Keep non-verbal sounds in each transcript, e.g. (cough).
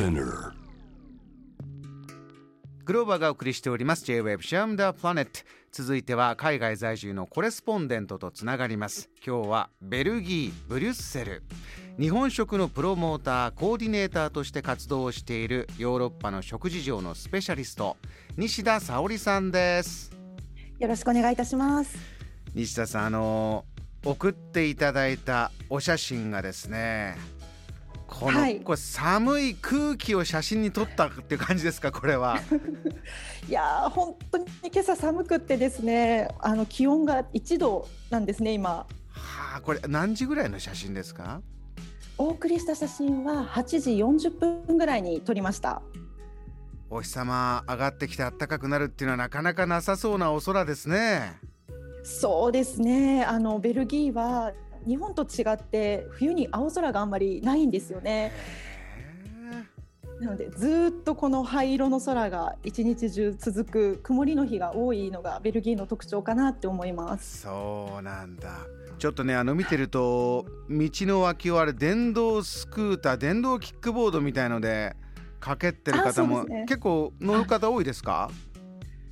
Spinner. グローバーがお送りしております。J-Web シャムダープラネット続いては海外在住のコレスポンデントとつながります。今日はベルギーブリュッセル。日本食のプロモーターコーディネーターとして活動をしているヨーロッパの食事情のスペシャリスト西田沙織さんです。よろしくお願いいたします。西田さんあの送っていただいたお写真がですねこの、はいこれ寒い空気を写真に撮ったっていう感じですか？これは (laughs) いやー本当に今朝寒くってですね、あの気温が1度なんですね今。はあこれ何時ぐらいの写真ですか？お送りした写真は8時40分ぐらいに撮りました。お日様上がってきて暖かくなるっていうのはなかなかなさそうなお空ですねそうですね。あのベルギーは日本と違って冬に青空があんまりないんですよね。なのでずーっとこの灰色の空が一日中続く曇りの日が多いのがベルギーの特徴かなって思います。そうなんだ。ちょっとねあの見てると道の脇をあれ電動スクーター電動キックボードみたいのでかけってるあ方も、ね。結構乗る方多いですか、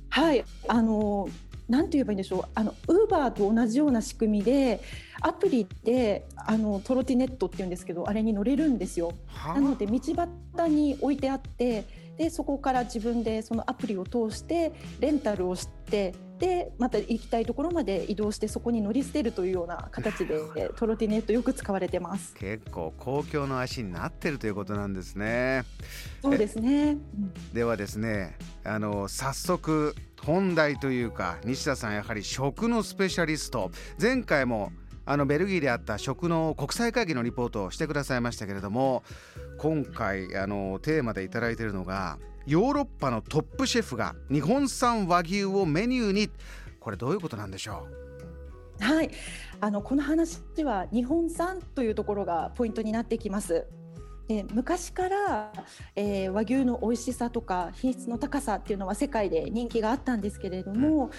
はい、あのなんて言えばいいんでしょう。あのウーバーと同じような仕組みでアプリであのトロティネットって言うんですけど、あれに乗れるんですよ。はなので道端に置いてあって、でそこから自分でそのアプリを通してレンタルをして。でまた行きたいところまで移動してそこに乗り捨てるというような形で (laughs) トロティネットよく使われてます。結構公共の足になってるということなんですねそうですね。うんではですねあの早速本題というか西田さんやはり食のスペシャリスト。前回もあのベルギーであった食の国際会議のリポートをしてくださいましたけれども今回あのテーマでいただいているのがヨーロッパのトップシェフが日本産和牛をメニューに。これどういうことなんでしょう？はい、あのこの話は日本産というところがポイントになってきます。で昔から、えー和牛の美味しさとか品質の高さっていうのは世界で人気があったんですけれども、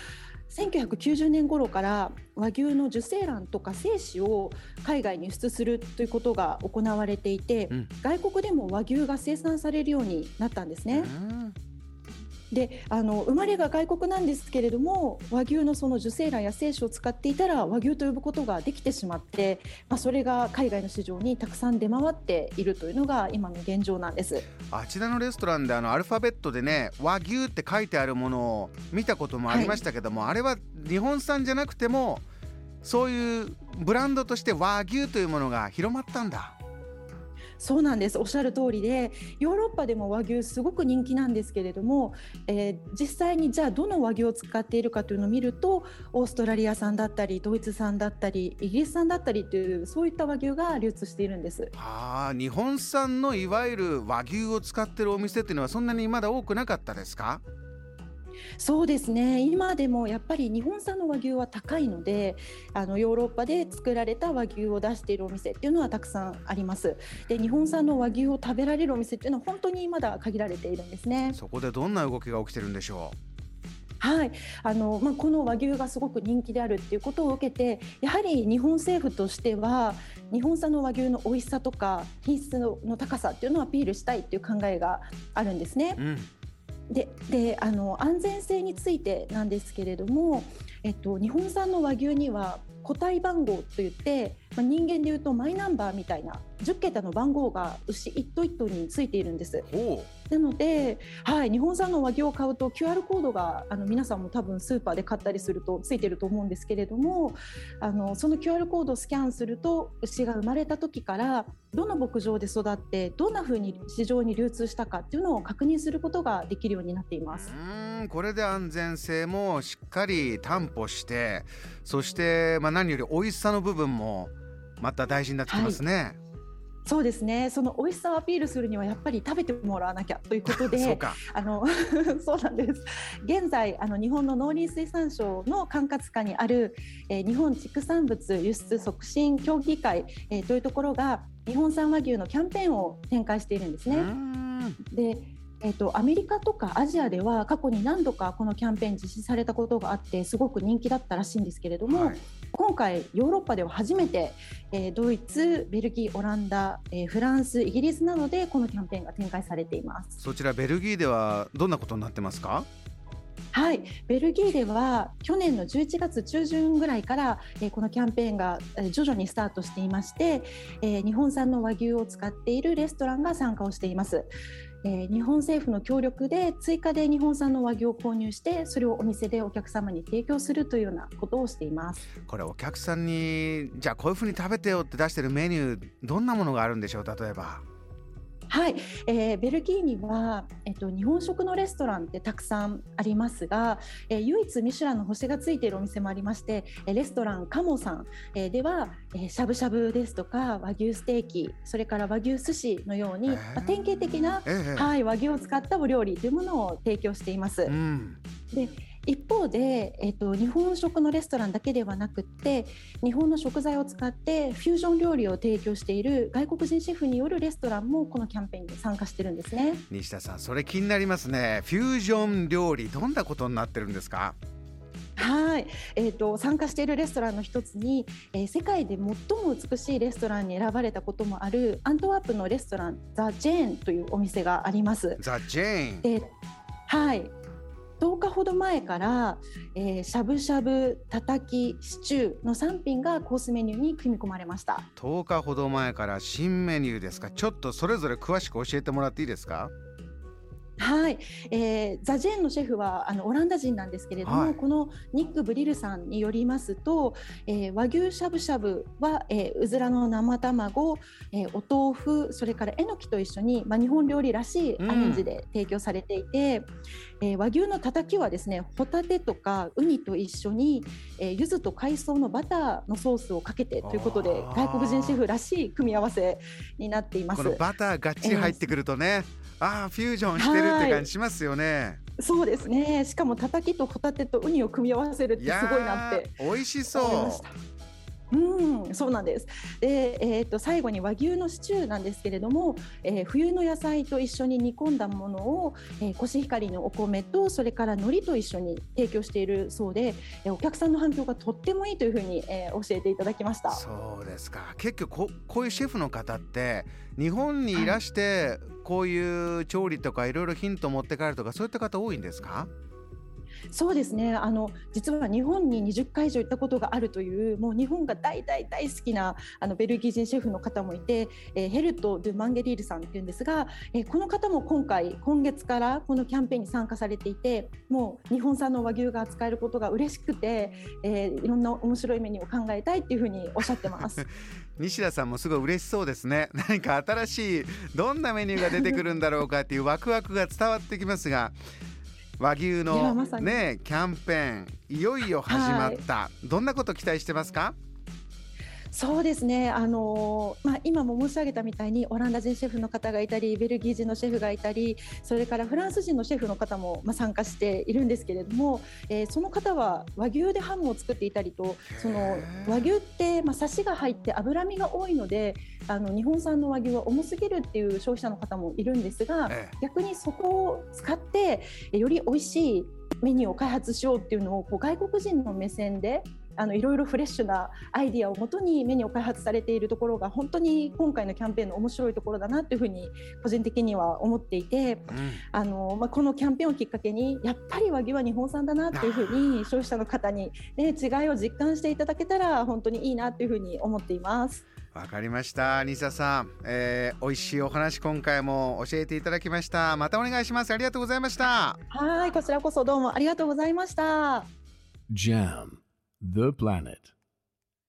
1990年頃から和牛の受精卵とか精子を海外に輸出するということが行われていて、うん。外国でも和牛が生産されるようになったんですう、ね。うんであの生まれが外国なんですけれども和牛のその受精卵や精子を使っていたら和牛と呼ぶことができてしまって、まあ、それが海外の市場にたくさん出回っているというのが今の現状なんです。あちらのレストランであのアルファベットでね和牛って書いてあるものを見たこともありましたけども、あれは日本産じゃなくてもそういうブランドとして和牛というものが広まったんだ。そうなんですおっしゃる通りでヨーロッパでも和牛すごく人気なんですけれども、えー実際にじゃあどの和牛を使っているかというのを見るとオーストラリア産だったりドイツ産だったりイギリス産だったりというそういった和牛が流通しているんです。あ日本産のいわゆる和牛を使ってるお店っていうのはそんなにまだ多くなかったですか？そうですね。今でもやっぱり日本産の和牛は高いのであのヨーロッパで作られた和牛を出しているお店っていうのはたくさんあります。で日本産の和牛を食べられるお店っていうのは本当にまだ限られているんですね。そこでどんな動きが起きてるんでしょはい。あの、まあ、この和牛がすごく人気であるっていうことを受けてやはり日本政府としては日本産の和牛の美味しさとか品質のの高さっていうのをアピールしたいっていう考えがあるんですね。う、うん、でであの安全性についてなんですけれども、えっと、日本産の和牛には個体番号といって、まあ、人間でいうとマイナンバーみたいな10桁の番号が牛一頭一頭についているんです。ほなので、はい、日本産の和牛を買うと QR コードがあの皆さんも多分スーパーで買ったりするとついてると思うんですけれどもあのその QR コードをスキャンすると牛が生まれた時からどの牧場で育ってどんな風に市場に流通したかっていうのを確認することができるようになっていまうす。うーんこれで安全性もしっかり担保してそして、まあ、何より美味しさの部分もまた大事になってきますね。そうですね。その美味しさをアピールするにはやっぱり食べてもらわなきゃということそうでか。あの (laughs) そうなんです。現在あの日本の農林水産省の管轄下にある、えー日本畜産物輸出促進協議会、えーというところが日本産和牛のキャンペーンを展開しているんですね。ん。でえっと、アメリカとかアジアでは過去に何度かこのキャンペーン実施されたことがあってすごく人気だったらしいんですけれども、はい、今回ヨーロッパでは初めて、えー、ドイツ、ベルギー、オランダ、えー、フランス、イギリスなどでこのキャンペーンが展開されています。そちらベルギーではどんなことになってますか？はい、ベルギーでは去年の11月中旬ぐらいから、えー、このキャンペーンが徐々にスタートしていまして、えー、日本産の和牛を使っているレストランが参加をしています。えー、日本政府の協力で追加で日本産の和牛を購入してそれをお店でお客様に提供するというようなことをしています。これお客さんにじゃあこういうふうに食べてよって出してるメニューどんなものがあるんでしょう例えば。はい、えー、ベルギーには、えっと、日本食のレストランってたくさんありますが、えー、唯一ミシュランの星がついているお店もありましてレストランカモさん、えー、では、えー、しゃぶしゃぶですとか和牛ステーキそれから和牛寿司のように、えー、まあ、典型的な、えー、はい、和牛を使ったお料理というものを提供しています。うん、で一方で、えーと、日本食のレストランだけではなくって日本の食材を使ってフュージョン料理を提供している外国人シェフによるレストランもこのキャンペーンに参加してるんですね。西田さんそれ気になりますね。フュージョン料理どんなことになってるんですか？はい、えーと、参加しているレストランの一つに、えー、世界で最も美しいレストランに選ばれたこともあるアントワープのレストランザ・ジェーンというお店があります。ザ・ジェーン。はい10日ほど前から、えー、しゃぶしゃぶ、たたき、シチューの3品がコースメニューに組み込まれました。10日ほど前から新メニューですか？ちょっとそれぞれ詳しく教えてもらっていいですか？はい、えー、ザ・ジェーンのシェフはあのオランダ人なんですけれども、はい、このニック・ブリルさんによりますと、えー、和牛しゃぶしゃぶは、えー、うずらの生卵、えー、お豆腐それからえのきと一緒に、まあ、日本料理らしいアレンジで提供されていて、うん、えー、和牛のたたきはですねホタテとかウニと一緒に、えー、柚子と海藻のバターのソースをかけてということで外国人シェフらしい組み合わせになっています。このバターがっちり入ってくるとね、えーああフュージョンしてるって感じしますよね。そうですね。しかもたたきとホタテとウニを組み合わせるってすごいなって。美味しそう。うん、そうなんです。で、えっ、ー、と最後に和牛のシチューなんですけれども、えー、冬の野菜と一緒に煮込んだものを、えー、コシヒカリのお米とそれから海苔と一緒に提供しているそうで、えー、お客さんの反響がとってもいいというふうに、えー、教えていただきました。そうですか。結局ここういうシェフの方って日本にいらして、こういう調理とかいろいろヒントを持って帰るとかそういった方多いんですか？そうですねあの実は日本に20回以上行ったことがあるというもう日本が大大大好きなあのベルギー人シェフの方もいて、えー、ヘルト・ドゥ・マンゲリールさんっていうんですが、えー、この方も今回今月からこのキャンペーンに参加されていてもう日本産の和牛が扱えることが嬉しくて、えー、いろんな面白いメニューを考えたいっていうふうにおっしゃってます。(laughs) 西田さんもすごい嬉しそうですね (laughs) 何か新しいどんなメニューが出てくるんだろうかっていうワクワクが伝わってきますが和牛のねキャンペーンいよいよ始まった、はい、どんなこと期待してますか？そうですね、あのまあ、今も申し上げたみたいにオランダ人シェフの方がいたりベルギー人のシェフがいたりそれからフランス人のシェフの方も、まあ、参加しているんですけれども、えー、その方は和牛でハムを作っていたりとその和牛って、まあ、サシが入って脂身が多いのであの日本産の和牛は重すぎるっていう消費者の方もいるんですが、逆にそこを使ってより美味しいメニューを開発しようっていうのをこう外国人の目線であのいろいろフレッシュなアイディアをもとにメニューを開発されているところが本当に今回のキャンペーンの面白いところだなというふうに個人的には思っていて、うん、あのまあ、このキャンペーンをきっかけにやっぱり和牛は日本産だなっていうふうに消費者の方に、ね、違いを実感していただけたら本当にいいなというふうに思っています。わかりました。西田さん、えー、美味しいお話今回も教えていただきました。またお願いします。ありがとうございました。はいこちらこそどうもありがとうございました。JAM The Planet